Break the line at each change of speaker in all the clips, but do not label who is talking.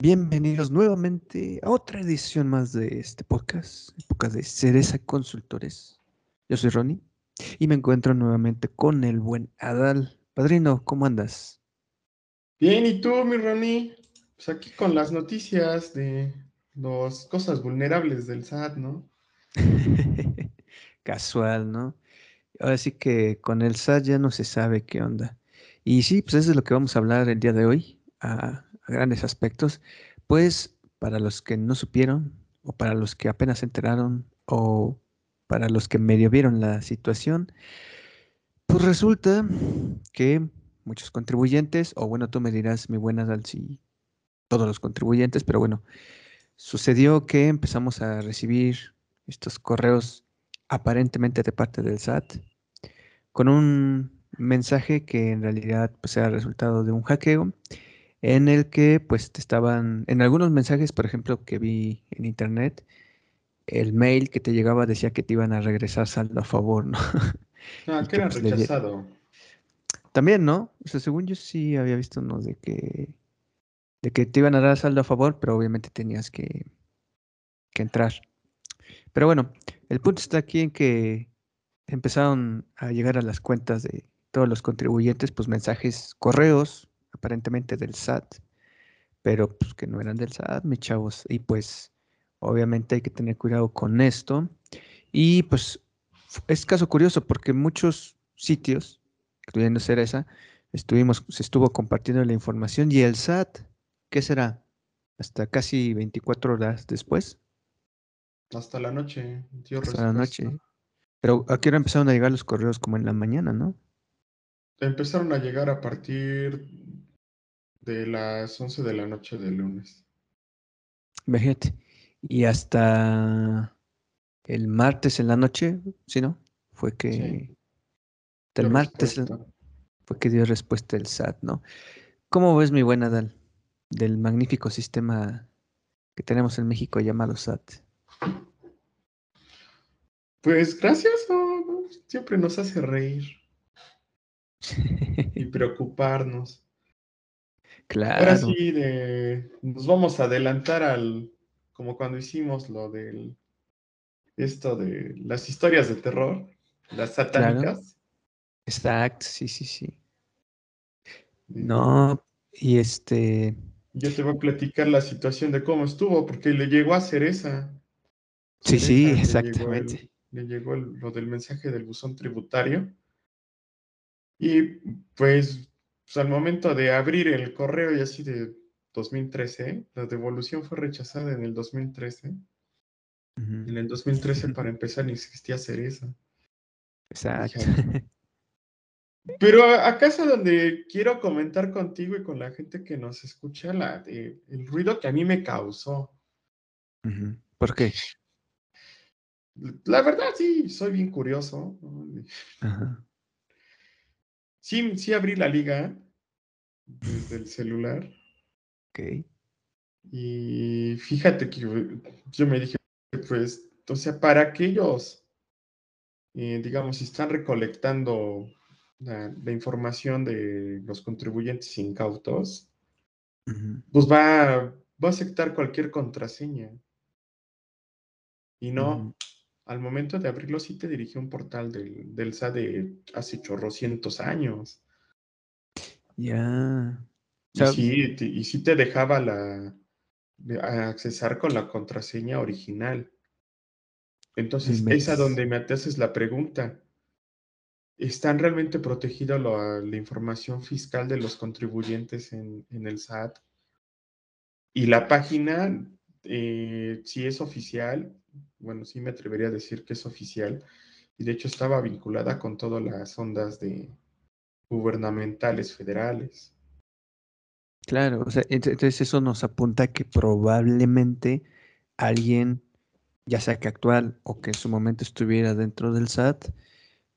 Bienvenidos nuevamente a otra edición más de este podcast, podcast de Cereza Consultores. Yo soy Ronnie y me encuentro nuevamente con el buen Adal. Padrino, ¿cómo andas?
Bien, ¿y tú, mi Ronnie? Pues aquí con las noticias de las cosas vulnerables del SAT, ¿no?
Casual, ¿no? Ahora sí que con el SAT ya no se sabe qué onda. Y sí, pues eso es lo que vamos a hablar el día de hoy. Grandes aspectos, pues para los que no supieron o para los que apenas se enteraron o para los que medio vieron la situación, pues resulta que muchos contribuyentes, o bueno, tú me dirás, mi buena Dal, si todos los contribuyentes, pero bueno, sucedió que empezamos a recibir estos correos aparentemente de parte del SAT con un mensaje que en realidad pues, era resultado de un hackeo en el que pues te estaban, en algunos mensajes, por ejemplo, que vi en internet, el mail que te llegaba decía que te iban a regresar saldo a favor, ¿no?
Ah, que era pues, rechazado.
También, ¿no? O sea, según yo sí había visto uno de que de que te iban a dar saldo a favor, pero obviamente tenías que, que entrar. Pero bueno, el punto está aquí en que empezaron a llegar a las cuentas de todos los contribuyentes, pues mensajes, correos, aparentemente del SAT, pero pues que no eran del SAT, mis chavos. Y pues obviamente hay que tener cuidado con esto. Y pues es caso curioso porque muchos sitios, incluyendo Cereza, estuvimos, se estuvo compartiendo la información y el SAT, ¿qué será? Hasta casi 24 horas después.
Hasta la noche,
Hasta la noche. Pero aquí ahora empezaron a llegar los correos como en la mañana, ¿no?
Empezaron a llegar a partir de las 11 de la noche del lunes.
Imagínate. Y hasta el martes en la noche, ¿sí no? Fue que... el martes fue que dio respuesta el SAT, ¿no? ¿Cómo ves, mi buena Dal, del magnífico sistema que tenemos en México llamado SAT?
Pues gracias, siempre nos hace reír y preocuparnos.
Claro.
Ahora sí, de, nos vamos a adelantar al, como cuando hicimos lo del, esto de las historias de terror, las satánicas.
Exacto, sí, sí, sí. No, y este...
Yo te voy a platicar la situación de cómo estuvo, porque le llegó a Cereza.
Sí, sí, exactamente.
Le llegó, lo del mensaje del buzón tributario. Y pues pues, al momento de abrir el correo y así de 2013, la devolución fue rechazada en el 2013. En el 2013, para empezar, ni existía cereza.
Exacto.
Pero acá es donde quiero comentar contigo y con la gente que nos escucha la, el ruido que a mí me causó.
¿Por qué?
La verdad, sí, soy bien curioso. Ajá. Sí, sí abrí la liga desde el celular.
Ok.
Y fíjate que yo me dije, pues, o sea, para aquellos, eh, digamos, si están recolectando la, información de los contribuyentes incautos, pues va, va a aceptar cualquier contraseña. Y no, al momento de abrirlo sí te dirige un portal del, del SAT de hace chorrocientos años.
Ya.
Y, sí, te, y sí te dejaba la accesar con la contraseña original. Entonces, es a donde me haces la pregunta. ¿Están realmente protegida la, la, información fiscal de los contribuyentes en, en el SAT? Y la página, eh, si es oficial, bueno, sí me atrevería a decir que es oficial, y de hecho estaba vinculada con todas las ondas de gubernamentales federales.
Claro, o sea, entonces eso nos apunta que probablemente alguien, ya sea que actual o que en su momento estuviera dentro del SAT,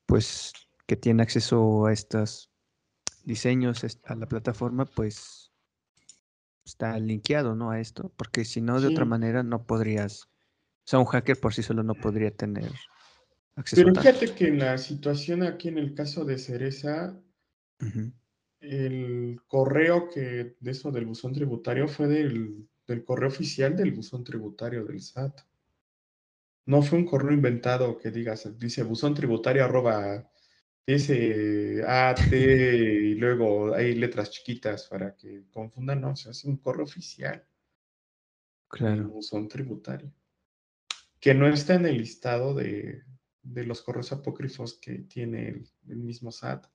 pues que tiene acceso a estos diseños, a la plataforma, pues está linkeado, ¿no? A esto, porque si no, de otra manera no podrías o sea, un hacker por sí solo no podría tener
acceso Pero fíjate que en la situación aquí en el caso de Cereza, el correo que de eso del buzón tributario fue del del correo oficial del buzón tributario del SAT. No fue un correo inventado que digas, dice buzón tributario arroba SAT y luego hay letras chiquitas para que confundan, no, o sea, es un correo oficial. Claro. buzón tributario. Que no está en el listado de, los correos apócrifos que tiene el, mismo SAT.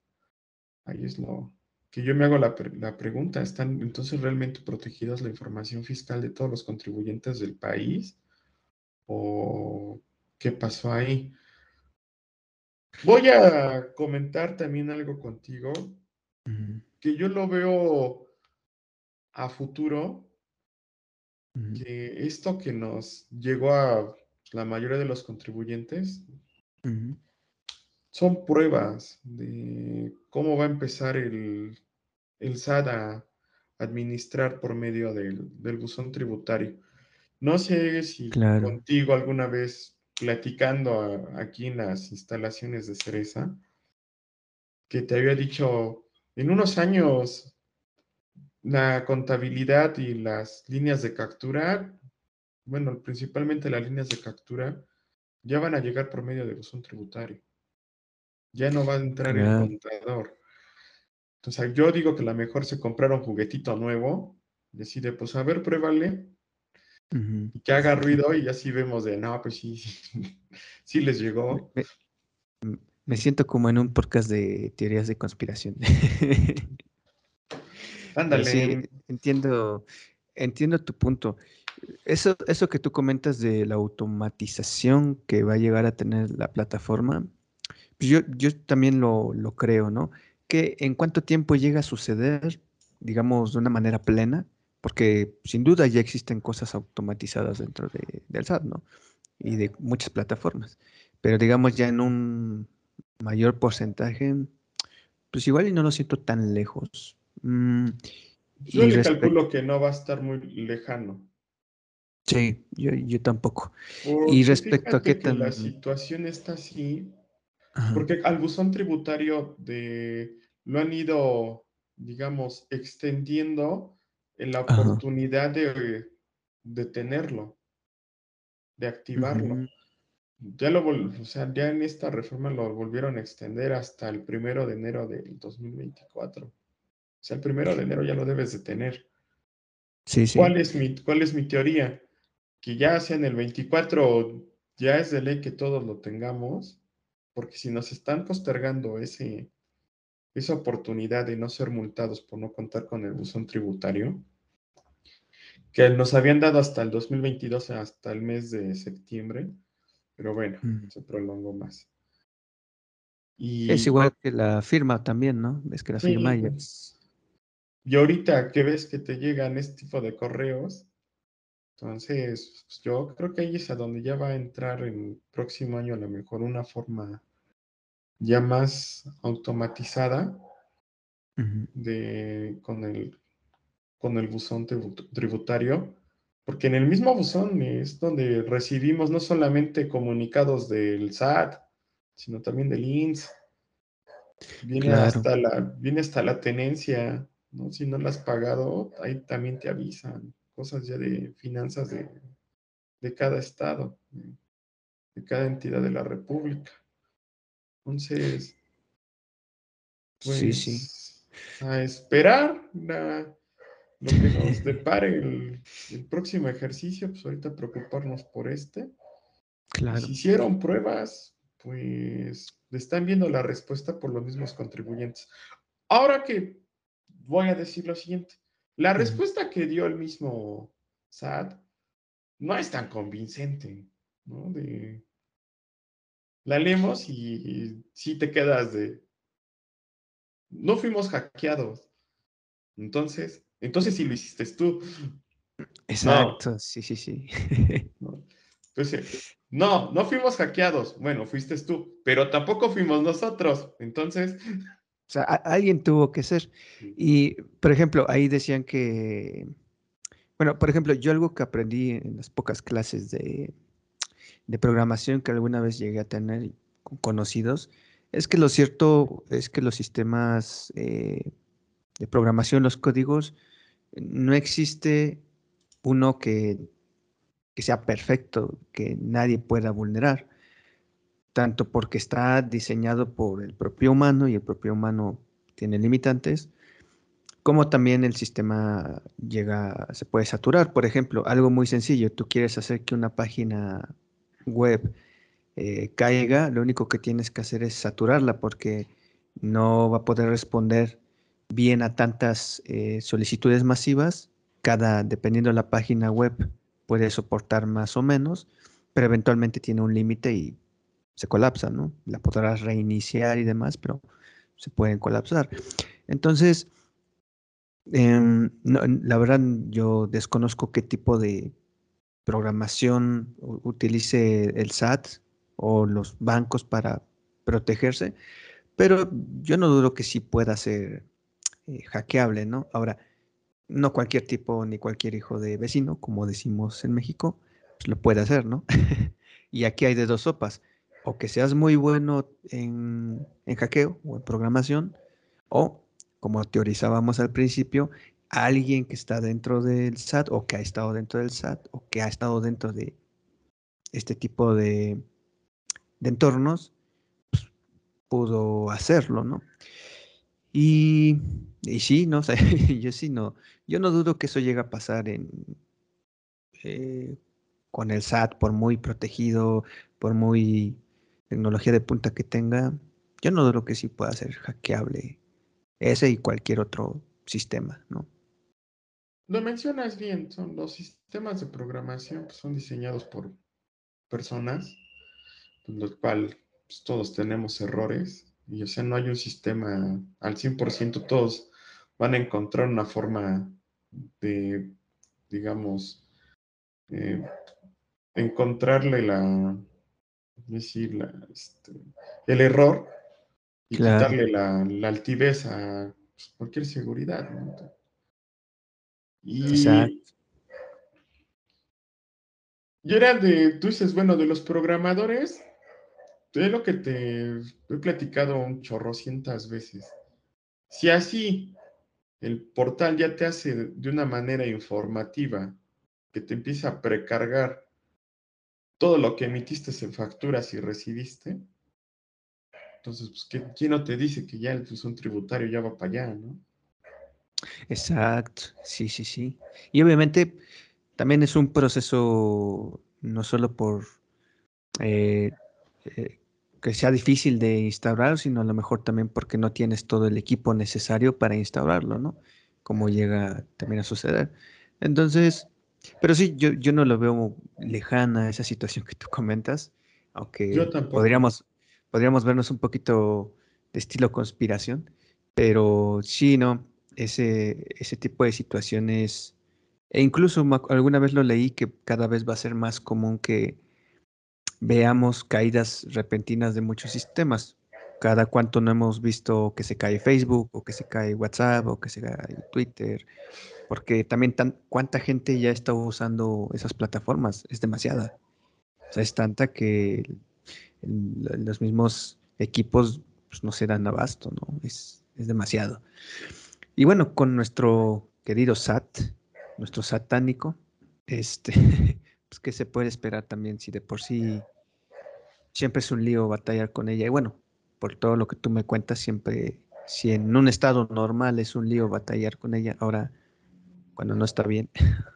Ahí es lo que yo me hago la, la pregunta. ¿Están entonces realmente protegidas la información fiscal de todos los contribuyentes del país? ¿O qué pasó ahí? Voy a comentar también algo contigo, que yo lo veo a futuro, que esto que nos llegó a la mayoría de los contribuyentes son pruebas de cómo va a empezar el, el SAT a administrar por medio del, del buzón tributario. No sé si contigo alguna vez platicando aquí en las instalaciones de Cereza, que te había dicho, en unos años la contabilidad y las líneas de captura, bueno, principalmente las líneas de captura, ya van a llegar por medio de buzón tributario. Ya no va a entrar el contador. Entonces, yo digo que la mejor se comprar un juguetito nuevo, decide, pues a ver, pruébale, que haga ruido y así vemos de, no, pues sí, sí, les llegó.
Me, siento como en un podcast de teorías de conspiración. Ándale. Sí, entiendo, entiendo tu punto. Eso, eso que tú comentas de la automatización que va a llegar a tener la plataforma, pues yo, yo también lo, lo creo, ¿no? Que en cuánto tiempo llega a suceder, digamos, de una manera plena, porque sin duda ya existen cosas automatizadas dentro de, del SAT, ¿no? Y de muchas plataformas. Pero digamos ya en un mayor porcentaje, pues igual y no lo siento tan lejos. Mm,
yo le calculo que no va a estar muy lejano.
Sí, yo, yo tampoco. y respecto a qué
tan... La situación está así, porque al buzón tributario de, lo han ido, digamos, extendiendo en la oportunidad de, de, tenerlo, de activarlo. Ya lo o sea, ya en esta reforma lo volvieron a extender hasta el primero de enero del 2024. O sea, el primero de enero ya lo debes de tener. Sí, sí. ¿Cuál es mi, cuál es mi teoría? Que ya sea en el 24 ya es de ley que todos lo tengamos, porque si nos están postergando ese, esa oportunidad de no ser multados por no contar con el buzón tributario, que nos habían dado hasta el 2022, hasta el mes de septiembre, pero bueno, se prolongó más.
Y, es igual que la firma también, ¿no? Es que la firma ya...
Pues, y ahorita que ves que te llegan este tipo de correos, entonces pues, yo creo que ahí es a donde ya va a entrar el próximo año a lo mejor una forma ya más automatizada de con el con el buzón tributario, porque en el mismo buzón es donde recibimos no solamente comunicados del SAT, sino también del INS. Viene, hasta, la, viene hasta la tenencia, ¿no? Si no la has pagado, ahí también te avisan cosas ya de finanzas de, de cada estado, de cada entidad de la República. Entonces, pues, sí, sí. a esperar la, lo que nos depare el, próximo ejercicio, pues ahorita preocuparnos por este. Claro. Si hicieron pruebas, pues están viendo la respuesta por los mismos contribuyentes. Ahora que voy a decir lo siguiente, la respuesta que dio el mismo SAT no es tan convincente, ¿no? De, la leemos y, si sí te quedas de, no fuimos hackeados. Entonces, entonces sí lo hiciste tú.
Exacto, sí, sí, sí.
Entonces, no, no fuimos hackeados. Bueno, fuiste tú, pero tampoco fuimos nosotros. Entonces.
O sea, alguien tuvo que ser. Y, por ejemplo, ahí decían que. Bueno, por ejemplo, yo algo que aprendí en las pocas clases de, de programación que alguna vez llegué a tener con conocidos, es que lo cierto es que los sistemas eh, de programación, los códigos, no existe uno que, que sea perfecto, que nadie pueda vulnerar, tanto porque está diseñado por el propio humano y el propio humano tiene limitantes, como también el sistema llega, se puede saturar. Por ejemplo, algo muy sencillo, tú quieres hacer que una página web eh, caiga, lo único que tienes que hacer es saturarla porque no va a poder responder bien a tantas eh, solicitudes masivas. Cada, dependiendo de la página web, puede soportar más o menos, pero eventualmente tiene un límite y se colapsa, ¿no? La podrás reiniciar y demás, pero se pueden colapsar. Entonces, em, la verdad, yo desconozco qué tipo de programación utilice el SAT o los bancos para protegerse, pero yo no dudo que sí pueda ser eh, hackeable, ¿no? Ahora, no cualquier tipo ni cualquier hijo de vecino, como decimos en México, pues lo puede hacer, ¿no? y aquí hay de dos sopas, o que seas muy bueno en, en hackeo o en programación, o como teorizábamos al principio, alguien que está dentro del SAT o que ha estado dentro del SAT o que ha estado dentro de este tipo de, entornos, pues, pudo hacerlo, ¿no? Y, sí, no sé, yo sí no, yo no dudo que eso llegue a pasar en eh, con el SAT, por muy protegido, por muy tecnología de punta que tenga, yo no dudo que sí pueda ser hackeable ese y cualquier otro sistema, ¿no?
Lo mencionas bien, son los sistemas de programación pues, son diseñados por personas en lo cual pues, todos tenemos errores, y o sea, no hay un sistema al 100%, todos van a encontrar una forma de, digamos, eh, encontrarle la, decir, este, el error y quitarle la, altivez a pues, cualquier seguridad. Y, y era de, tú dices, bueno, de los programadores, es lo que te he platicado un chorro cientas veces. Si así el portal ya te hace de una manera informativa, que te empieza a precargar todo lo que emitiste en facturas y recibiste, entonces, pues, ¿quién no te dice que ya el un tributario ya va para allá, no?
Exacto, sí, sí, sí. Y obviamente también es un proceso no solo por eh, eh, que sea difícil de instaurar, sino a lo mejor también porque no tienes todo el equipo necesario para instaurarlo, ¿no? Como llega también a suceder. Entonces, pero sí, yo, yo no lo veo lejana esa situación que tú comentas, aunque podríamos, podríamos vernos un poquito de estilo conspiración, pero sí, no, ese, ese tipo de situaciones, e incluso alguna vez lo leí que cada vez va a ser más común que veamos caídas repentinas de muchos sistemas. Cada cuanto no hemos visto que se cae Facebook o que se cae WhatsApp o que se cae Twitter, porque también tan, cuánta gente ya está usando esas plataformas, es demasiada. O sea, es tanta que los mismos equipos pues, no se dan abasto, ¿no? Es, es demasiado. Y bueno, con nuestro querido SAT, nuestro satánico, este, pues, ¿qué se puede esperar también si de por sí siempre es un lío batallar con ella? Y bueno, por todo lo que tú me cuentas, siempre, si en un estado normal es un lío batallar con ella, ahora cuando no está bien.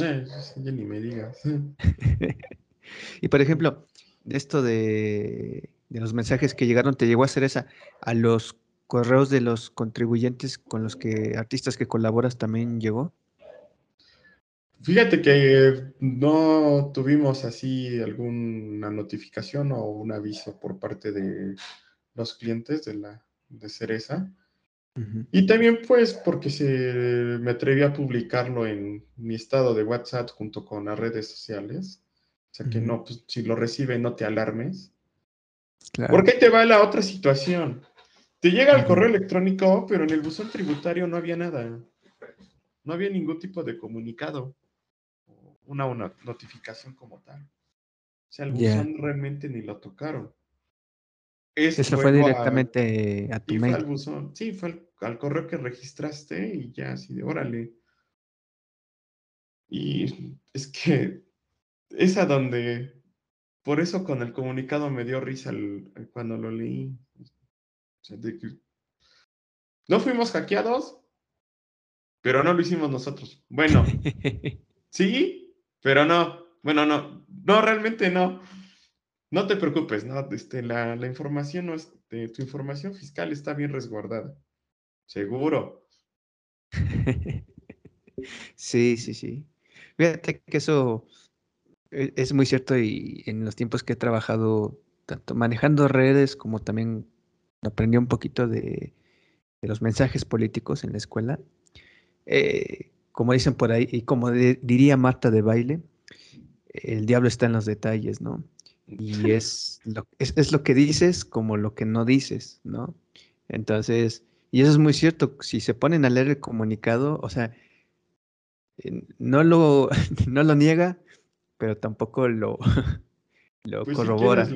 Eh, ya ni me digas.
y por ejemplo, esto de, de, los mensajes que llegaron, ¿te llegó a hacer esa a los correos de los contribuyentes con los que artistas que colaboras también llegó?
Fíjate que no tuvimos así alguna notificación o un aviso por parte de los clientes de la de Cereza. Y también pues porque se me atreví a publicarlo en mi estado de WhatsApp junto con las redes sociales. O sea que no, pues si lo recibe no te alarmes. Porque ahí te va la otra situación. Te llega el correo electrónico, pero en el buzón tributario no había nada. No había ningún tipo de comunicado una, una notificación como tal. O sea, el buzón realmente ni lo tocaron.
Eso fue directamente a, tu mail.
Fue al buzón. Sí, fue al, correo que registraste y ya así de órale. Y es que es a donde, por eso con el comunicado me dio risa cuando lo leí. No fuimos hackeados, pero no lo hicimos nosotros. Bueno, sí, pero no. Bueno, no, no, realmente no. No te preocupes, no, este, la, la información no es, tu información fiscal está bien resguardada. Seguro.
Sí, sí, sí. Fíjate que eso e, es muy cierto y en los tiempos que he trabajado, tanto manejando redes como también aprendí un poquito de, los mensajes políticos en la escuela. Eh, como dicen por ahí, y como diría Marta de baile, el diablo está en los detalles, ¿no? Y es lo, es, lo que dices como lo que no dices, ¿no? Entonces, y eso es muy cierto, si se ponen a leer el comunicado, o sea, no lo, no lo niega, pero tampoco lo, lo pues corrobora.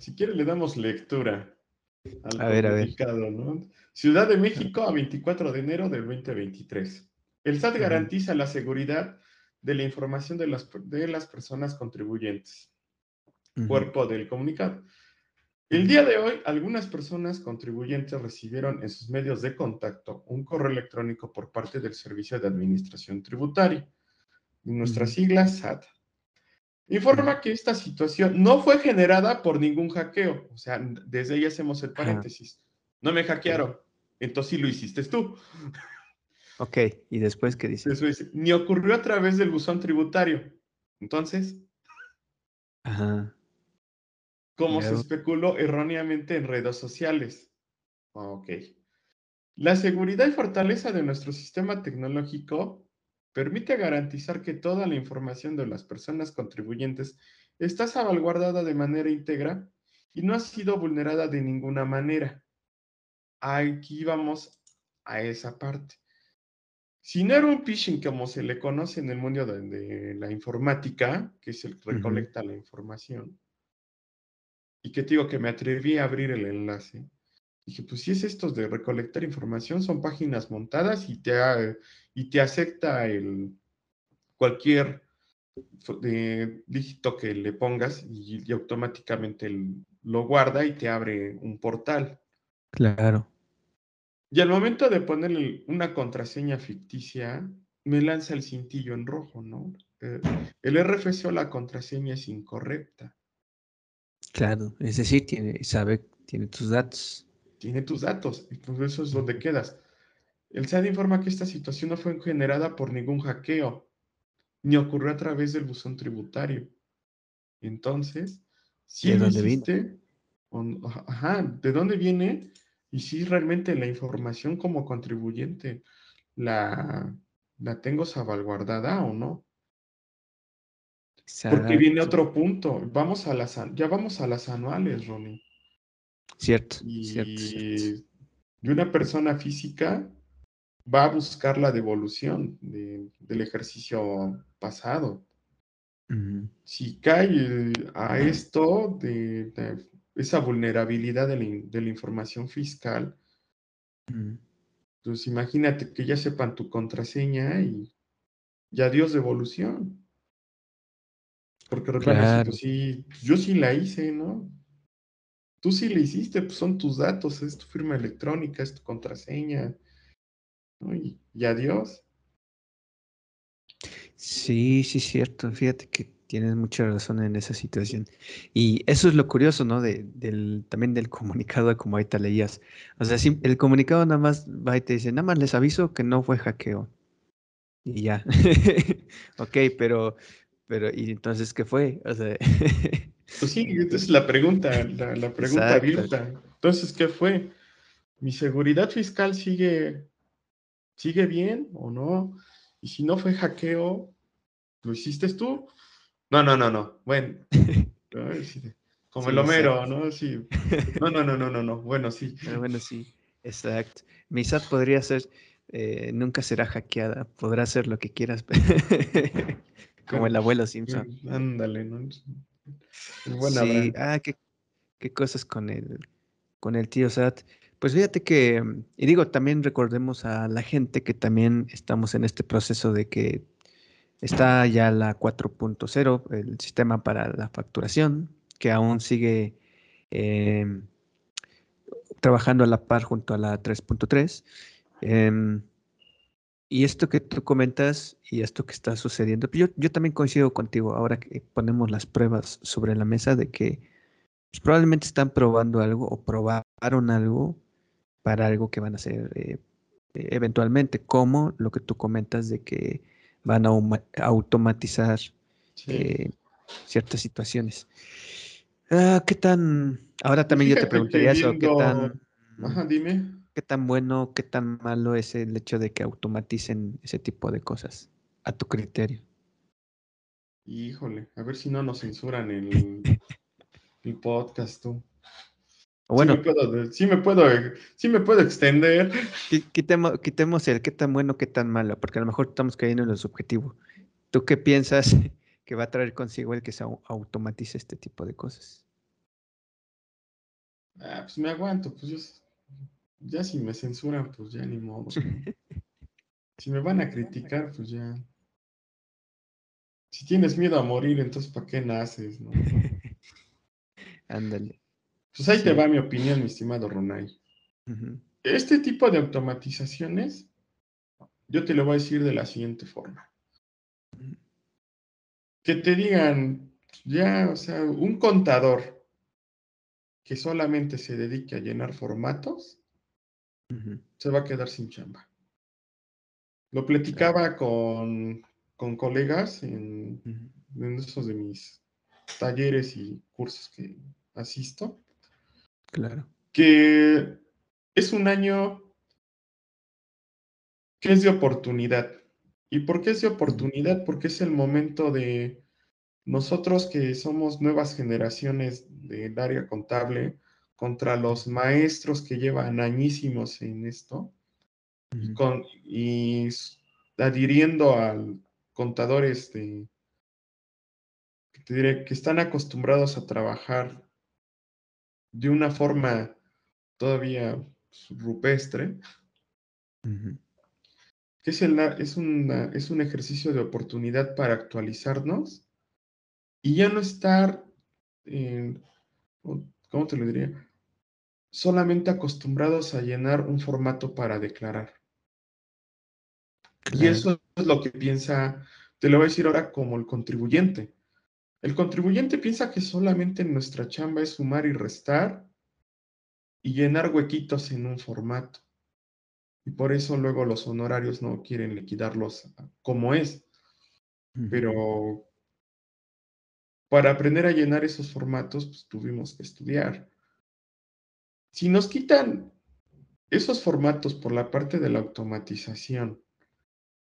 Si quieres, le, damos lectura al a comunicado, ¿no? Ciudad de México a 24 de enero del 2023. El SAT garantiza la seguridad de la información de las, de las personas contribuyentes. Cuerpo del comunicado. El día de hoy, algunas personas contribuyentes recibieron en sus medios de contacto un correo electrónico por parte del Servicio de Administración Tributaria, nuestra sigla SAT. Informa que esta situación no fue generada por ningún hackeo. O sea, desde ahí hacemos el paréntesis. No me hackearon. Entonces sí lo hiciste tú.
Ok, ¿y después qué dice?
ni ocurrió a través del buzón tributario. Entonces,
Ajá.
como se especuló erróneamente en redes sociales. Ok. La seguridad y fortaleza de nuestro sistema tecnológico permite garantizar que toda la información de las personas contribuyentes está salvaguardada de manera íntegra y no ha sido vulnerada de ninguna manera. Aquí vamos a esa parte. Si no era un phishing como se le conoce en el mundo de, la informática, que es el que recolecta la información, y que te digo que me atreví a abrir el enlace, dije, pues si es esto de recolectar información, son páginas montadas y te, y te acepta el, cualquier dígito que le pongas y, automáticamente lo guarda y te abre un portal.
Claro.
Y al momento de ponerle una contraseña ficticia, me lanza el cintillo en rojo, ¿no? Eh, el RFC o la contraseña es incorrecta.
Claro, es decir, tiene, sabe, tiene tus datos.
Tiene tus datos, y pues eso es donde quedas. El SAT informa que esta situación no fue generada por ningún hackeo, ni ocurrió a través del buzón tributario. Entonces, si lo hiciste, ajá, ¿de dónde viene? y si realmente la información como contribuyente la, la tengo salvaguardada o no. Porque viene otro punto. Vamos a las, ya vamos a las anuales, Ronnie.
Cierto.
Y, una persona física va a buscar la devolución del ejercicio pasado. Si cae a esto de esa vulnerabilidad de la, información fiscal, pues imagínate que ya sepan tu contraseña y ya adiós devolución. Porque recuerda, pues sí, yo sí la hice, ¿no? Tú sí la hiciste, pues son tus datos, es tu firma electrónica, es tu contraseña, ¿no? Y, adiós.
Sí, sí, cierto. Fíjate que tienes mucha razón en esa situación. Y eso es lo curioso, ¿no? De, del, también del comunicado, como ahorita leías. O sea, el comunicado nada más va y te dice, nada más les aviso que no fue hackeo. Y ya. ok, pero, pero, ¿y entonces qué fue? O sea,
pues sí, esa es la pregunta, la, pregunta abierta. Entonces, ¿qué fue? ¿Mi seguridad fiscal sigue, sigue bien o no? Y si no fue hackeo, ¿lo hiciste tú? No, no, no, no. Bueno. Como el Homero, ¿no? Sí. No, no, no, no, no, no. Bueno, sí.
Ah, bueno, sí. Exacto. Mi SAT podría ser, eh, nunca será hackeada, podrá hacer lo que quieras. Como el abuelo Simpson.
Ándale, ¿no?
Sí, ah, qué, cosas con el, con el tío SAT. Pues fíjate que, y digo, también recordemos a la gente que también estamos en este proceso de que Está ya la 4.0, el sistema para la facturación, que aún sigue em, trabajando a la par junto a la 3.3. Em, y esto que tú comentas y esto que está sucediendo, yo, yo también coincido contigo ahora que ponemos las pruebas sobre la mesa de que pues, probablemente están probando algo o probaron algo para algo que van a hacer eh, eventualmente, como lo que tú comentas de que van a automatizar eh, ciertas situaciones. Ah, ¿Qué tan, ahora también yo te preguntaría eso, ¿qué tan,
Ajá, dime.
Qué tan bueno, qué tan malo es el hecho de que automaticen ese tipo de cosas a tu criterio?
Híjole, a ver si no nos censuran el, el podcast, tú.
Bueno,
sí me puedo, sí me puedo, extender.
Quitemos, quitemos el qué tan bueno, qué tan malo, porque a lo mejor estamos cayendo en lo subjetivo. ¿Tú qué piensas que va a traer consigo el que se automatice este tipo de cosas?
Ah, pues me aguanto, pues ya si me censuran, pues ya ni modo. si me van a criticar, pues ya. Si tienes miedo a morir, entonces ¿para qué naces? No?
Ándale.
Pues ahí te va mi opinión, mi estimado Ronay. Este tipo de automatizaciones, yo te lo voy a decir de la siguiente forma. Que te digan, ya, o sea, un contador que solamente se dedique a llenar formatos, se va a quedar sin chamba. Lo platicaba con, con, colegas en, en esos de mis talleres y cursos que asisto.
Claro.
Que es un año que es de oportunidad. ¿Y por qué es de oportunidad? Porque es el momento de nosotros que somos nuevas generaciones del área contable contra los maestros que llevan añísimos en esto y, con, y adhiriendo al contador este, que, te diré, que están acostumbrados a trabajar de una forma todavía pues, rupestre, que es, es, es un ejercicio de oportunidad para actualizarnos y ya no estar, ¿cómo te lo diría? Solamente acostumbrados a llenar un formato para declarar. Y eso es lo que piensa, te lo voy a decir ahora como el contribuyente. El contribuyente piensa que solamente nuestra chamba es sumar y restar y llenar huequitos en un formato. Y por eso luego los honorarios no quieren liquidarlos como es. Pero para aprender a llenar esos formatos, pues tuvimos que estudiar. Si nos quitan esos formatos por la parte de la automatización,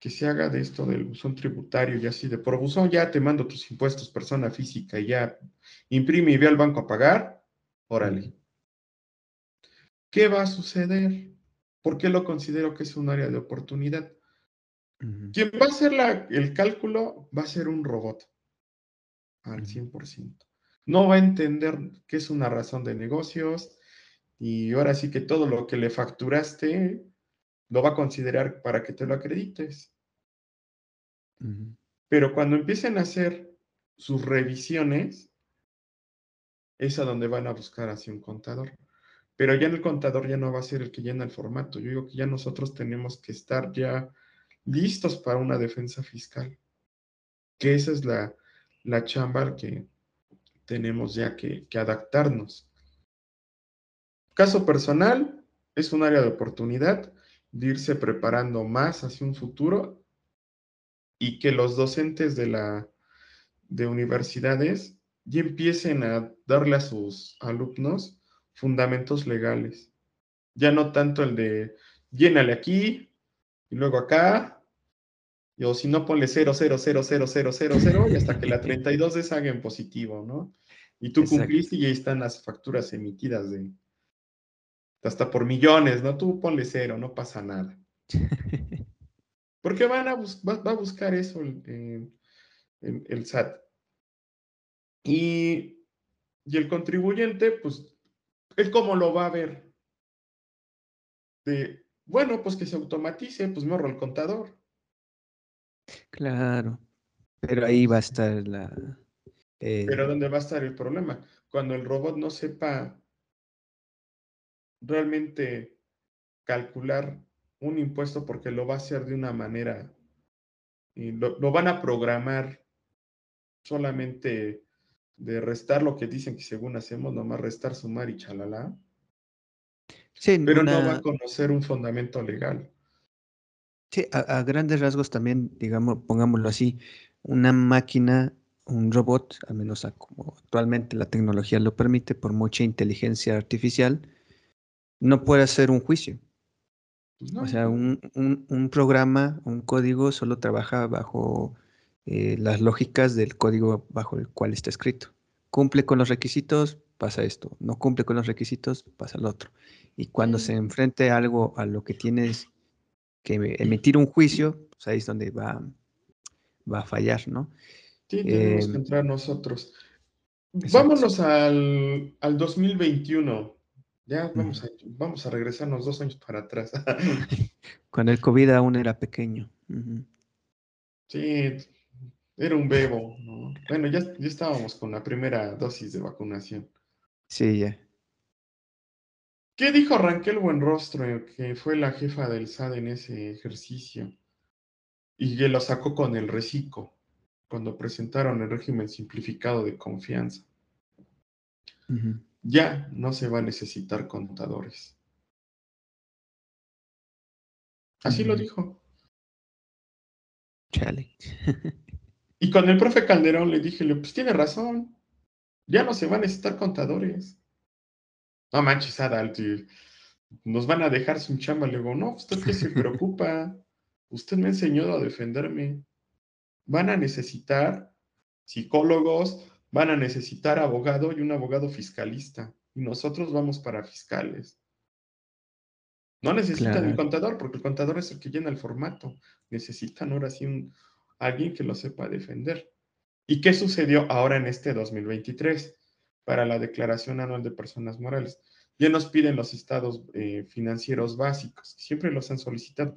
que se haga de esto del buzón tributario y así de por buzón ya te mando tus impuestos persona física y ya imprime y ve al banco a pagar, órale. ¿Qué va a suceder? ¿Por qué lo considero que es un área de oportunidad? Quien va a hacer el cálculo va a ser un robot al 100%. No va a entender qué es una razón de negocios y ahora sí que todo lo que le facturaste lo va a considerar para que te lo acredites. Pero cuando empiecen a hacer sus revisiones, es a donde van a buscar hacia un contador. Pero ya el contador ya no va a ser el que llena el formato. Yo digo que ya nosotros tenemos que estar ya listos para una defensa fiscal. Que esa es la, la chamba que tenemos ya que, que adaptarnos. Caso personal, es un área de oportunidad de irse preparando más hacia un futuro y que los docentes de, la, de universidades ya empiecen a darle a sus alumnos fundamentos legales. Ya no tanto el de llénale aquí y luego acá, o si no ponle 0, 0, 0, 0, 0, 0, 0 y hasta que la 32 de salga en positivo, ¿no? Y tú cumpliste y ahí están las facturas emitidas de hasta por millones, ¿no? Tú ponle cero, no pasa nada. Porque van a va, a buscar eso el, el, SAT. Y, y, el contribuyente, pues, él cómo lo va a ver. De, bueno, pues que se automatice, pues me ahorro el contador.
Claro. Pero ahí va a estar la...
Eh, Pero ¿dónde va a estar el problema? Cuando el robot no sepa realmente calcular un impuesto porque lo va a hacer de una manera, y lo, van a programar solamente de restar lo que dicen que según hacemos, nomás restar, sumar y chalala. Sí, pero no va a conocer un fundamento legal.
Sí, a, grandes rasgos también, digamos, pongámoslo así, una máquina, un robot, al menos como actualmente la tecnología lo permite, por mucha inteligencia artificial, no puede hacer un juicio. O sea, un, un, programa, un código solo trabaja bajo eh, las lógicas del código bajo el cual está escrito. Cumple con los requisitos, pasa esto. No cumple con los requisitos, pasa el otro. Y cuando se enfrente algo a lo que tienes que emitir un juicio, pues ahí es donde va, va a fallar, ¿no?
Sí, tenemos que entrar nosotros. Vámonos al, al 2021. Ya vamos, a, vamos a regresarnos dos años para atrás.
Cuando el COVID aún era pequeño.
Sí, era un bebo. Bueno, ya, ya estábamos con la primera dosis de vacunación.
Sí, ya.
¿Qué dijo Raquel Buenrostro, que fue la jefa del SAD en ese ejercicio? Y que lo sacó con el reciclo, cuando presentaron el régimen simplificado de confianza. Ya no se va a necesitar contadores. Así lo dijo.
Chale.
y con el profe Calderón le dije, pues tiene razón. Ya no se va a necesitar contadores. No manches, Adal, nos van a dejar sin chamba. Le digo, no, ¿usted qué se preocupa? Usted me ha enseñado a defenderme. Van a necesitar psicólogos, van a necesitar abogado y un abogado fiscalista. Y nosotros vamos para fiscales. No necesitan el contador, porque el contador es el que llena el formato. Necesitan ahora sí un, alguien que lo sepa defender. ¿Y qué sucedió ahora en este 2023? para la declaración anual de personas morales. Ya nos piden los estados eh, financieros básicos, siempre los han solicitado.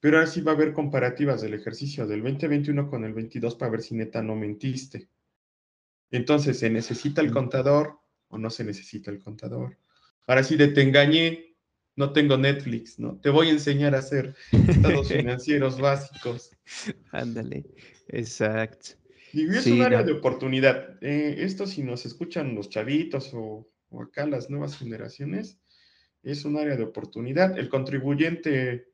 Pero ahora sí va a haber comparativas del ejercicio del 2021 con el 22 para ver si neta no mentiste. Entonces, ¿se necesita el contador o no se necesita el contador? Ahora sí, de te engañé, no tengo Netflix, ¿no? Te voy a enseñar a hacer estados financieros básicos.
Ándale, exacto.
Y es un área de oportunidad. Eh, esto si nos escuchan los chavitos o, acá las nuevas generaciones, es un área de oportunidad. El contribuyente,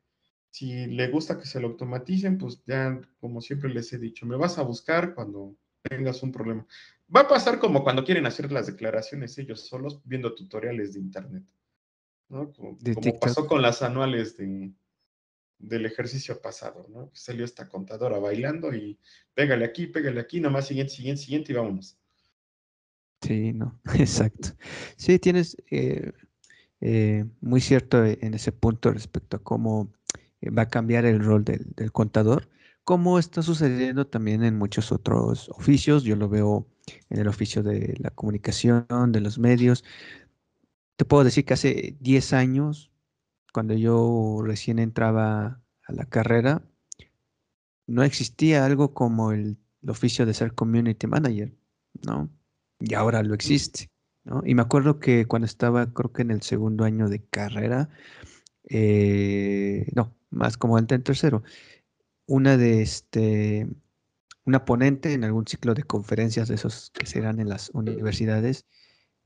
si le gusta que se lo automaticen, pues ya, como siempre les he dicho, me vas a buscar cuando tengas un problema. Va a pasar como cuando quieren hacer las declaraciones ellos solos viendo tutoriales de internet. ¿no? como pasó con las anuales de, del ejercicio pasado, ¿no? Salió esta contadora bailando y pégale aquí, pégale aquí, nomás siguiente, siguiente, siguiente y vámonos.
Sí, no, exacto. Sí, tienes eh, eh, muy cierto en ese punto respecto a cómo va a cambiar el rol del, del, contador, como está sucediendo también en muchos otros oficios. Yo lo veo en el oficio de la comunicación, de los medios. Te puedo decir que hace 10 años cuando yo recién entraba a la carrera, no existía algo como el, oficio de ser community manager, ¿no? Y ahora lo existe, ¿no? Y me acuerdo que cuando estaba, creo que en el segundo año de carrera, eh, no, más como el tercero, una de este, una ponente en algún ciclo de conferencias de esos que se dan en las universidades,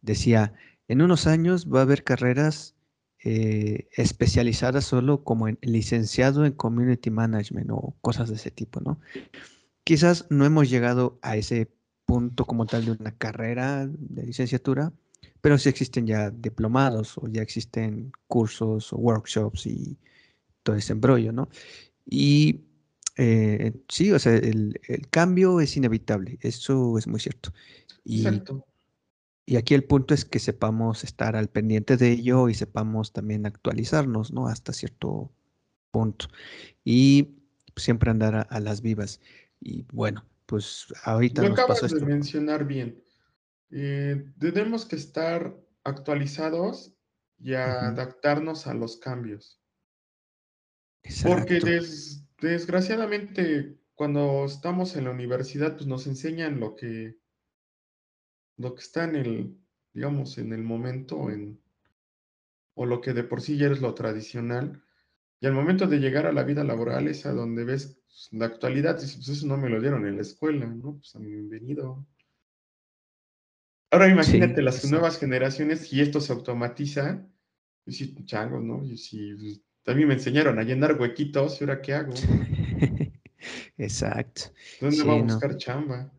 decía, en unos años va a haber carreras eh, especializada solo como en licenciado en Community Management o cosas de ese tipo, ¿no? Quizás no hemos llegado a ese punto como tal de una carrera de licenciatura, pero sí existen ya diplomados o ya existen cursos o workshops y todo ese embrollo, ¿no? Y eh, sí, o sea, el, cambio es inevitable, eso es muy cierto. Exacto. Y aquí el punto es que sepamos estar al pendiente de ello y sepamos también actualizarnos, ¿no? Hasta cierto punto. Y siempre andar a, las vivas. Y bueno, pues ahorita
Lo nos acabas de mencionar bien. Eh, tenemos que estar actualizados y adaptarnos a los cambios. Porque desgraciadamente cuando estamos en la universidad, pues nos enseñan lo que, lo que está en el, digamos, en el momento, en, o lo que de por sí ya es lo tradicional. Y al momento de llegar a la vida laboral es a donde ves pues, la actualidad, dices, pues eso no me lo dieron en la escuela, ¿no? Pues a mí bienvenido. Ahora imagínate las nuevas generaciones y esto se automatiza. Y si, changos, ¿no? Y si pues, también me enseñaron a llenar huequitos, ¿y ahora qué hago?
Exacto.
¿Dónde va a buscar chamba?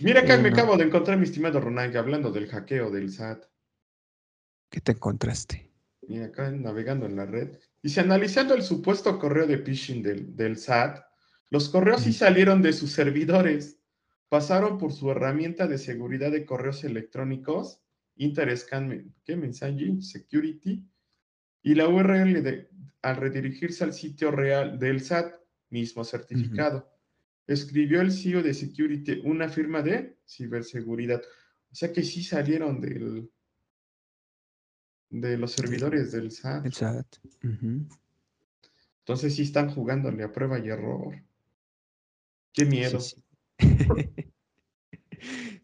Mira acá me acabo de encontrar, mi estimado Ronald, hablando del hackeo del SAT.
¿Qué te encontraste?
Mira acá navegando en la red. Dice, analizando el supuesto correo de phishing del, del SAT, los correos sí salieron de sus servidores, pasaron por su herramienta de seguridad de correos electrónicos, Interscan ¿qué? Messaging Security, y la URL de, al redirigirse al sitio real del SAT, mismo certificado. Escribió el CEO de Security una firma de ciberseguridad. O sea que sí salieron del, de los servidores del SAT.
El SAT.
Entonces sí están jugándole a prueba y error. Qué miedo.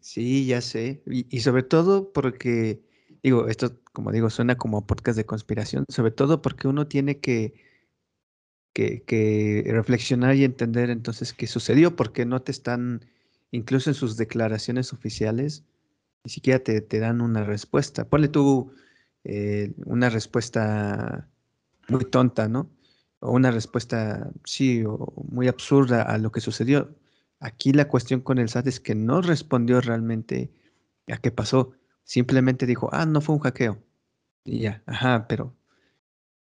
Sí, ya sé. Y, sobre todo porque, digo, esto, como digo, suena como podcast de conspiración, sobre todo porque uno tiene que, que, reflexionar y entender entonces qué sucedió, porque no te están, incluso en sus declaraciones oficiales, ni siquiera te, dan una respuesta. Ponle tú eh, una respuesta muy tonta, ¿no? O una respuesta, sí, o muy absurda a lo que sucedió. Aquí la cuestión con el SAT es que no respondió realmente a qué pasó. Simplemente dijo, ah, no fue un hackeo. Y ya, ajá, pero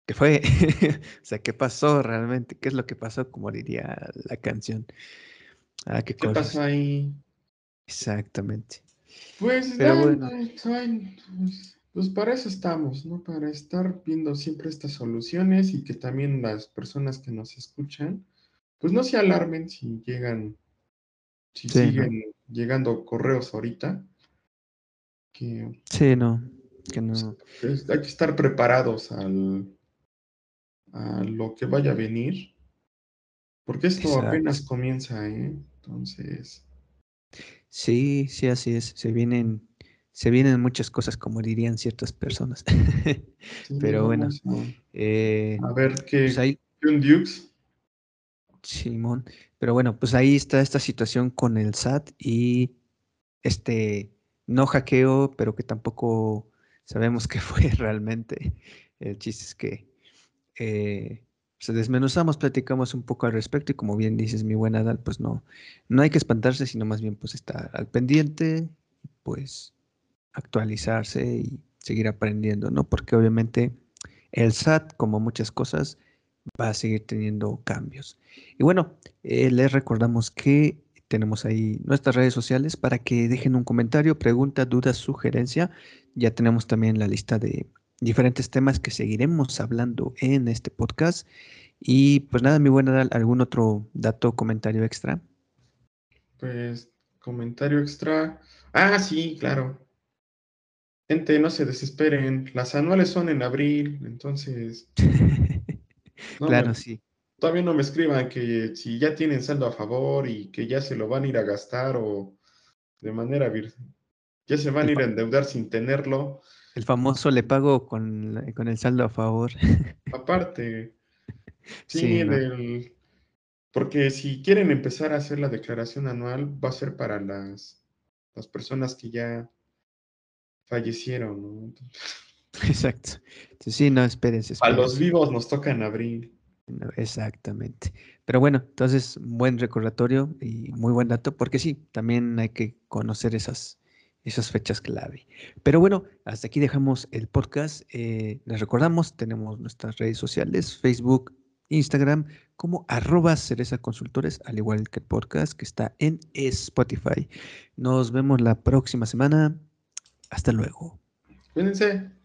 ¿qué fue? o sea, ¿qué pasó realmente? ¿Qué es lo que pasó? Como diría la canción.
Ah, ¿qué, pasó ahí?
Exactamente.
Pues, pues, pues para eso estamos, ¿no? Para estar viendo siempre estas soluciones y que también las personas que nos escuchan, pues no se alarmen si llegan si siguen llegando correos ahorita. Que,
sí, no, que no.
hay que estar preparados al, a lo que vaya a venir, porque esto apenas comienza, ¿eh? Entonces.
Sí, sí, así es. Se vienen, se vienen muchas cosas, como dirían ciertas personas. Pero bueno.
Eh, a, ver qué. Pues Dukes.
Simón. Pero bueno, pues ahí está esta situación con el SAT y este no hackeo, pero que tampoco sabemos qué fue realmente. El chiste es que eh, se desmenuzamos, platicamos un poco al respecto y como bien dices, mi buena Dal, pues no, no hay que espantarse, sino más bien pues estar al pendiente, pues actualizarse y seguir aprendiendo, ¿no? Porque obviamente el SAT, como muchas cosas, va a seguir teniendo cambios. Y bueno, eh, les recordamos que tenemos ahí nuestras redes sociales para que dejen un comentario, pregunta, duda, sugerencia. Ya tenemos también la lista de diferentes temas que seguiremos hablando en este podcast. Y pues nada, mi buena, ¿algún otro dato, comentario extra?
Pues comentario extra. Ah, sí, claro. Gente, no se desesperen. Las anuales son en abril, entonces
claro, sí.
Todavía no me escriban que si ya tienen saldo a favor y que ya se lo van a ir a gastar o de manera virtual. Ya se van a ir a endeudar sin tenerlo.
El famoso le pago con, con el saldo a favor.
Aparte. Sí, porque si quieren empezar a hacer la declaración anual, va a ser para las, las personas que ya fallecieron, ¿no?
Exacto. Sí, no, espérense,
A los vivos nos toca en
exactamente. Pero bueno, entonces, buen recordatorio y muy buen dato, porque sí, también hay que conocer esas, esas fechas clave. Pero bueno, hasta aquí dejamos el podcast. Eh, les recordamos, tenemos nuestras redes sociales, Facebook, Instagram, como arroba cereza consultores, al igual que el podcast que está en Spotify. Nos vemos la próxima semana. Hasta luego.
Cuídense.